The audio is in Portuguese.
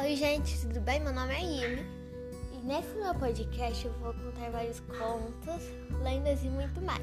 Oi, gente, tudo bem? Meu nome é Yumi. e nesse meu podcast eu vou contar vários contos, lendas e muito mais.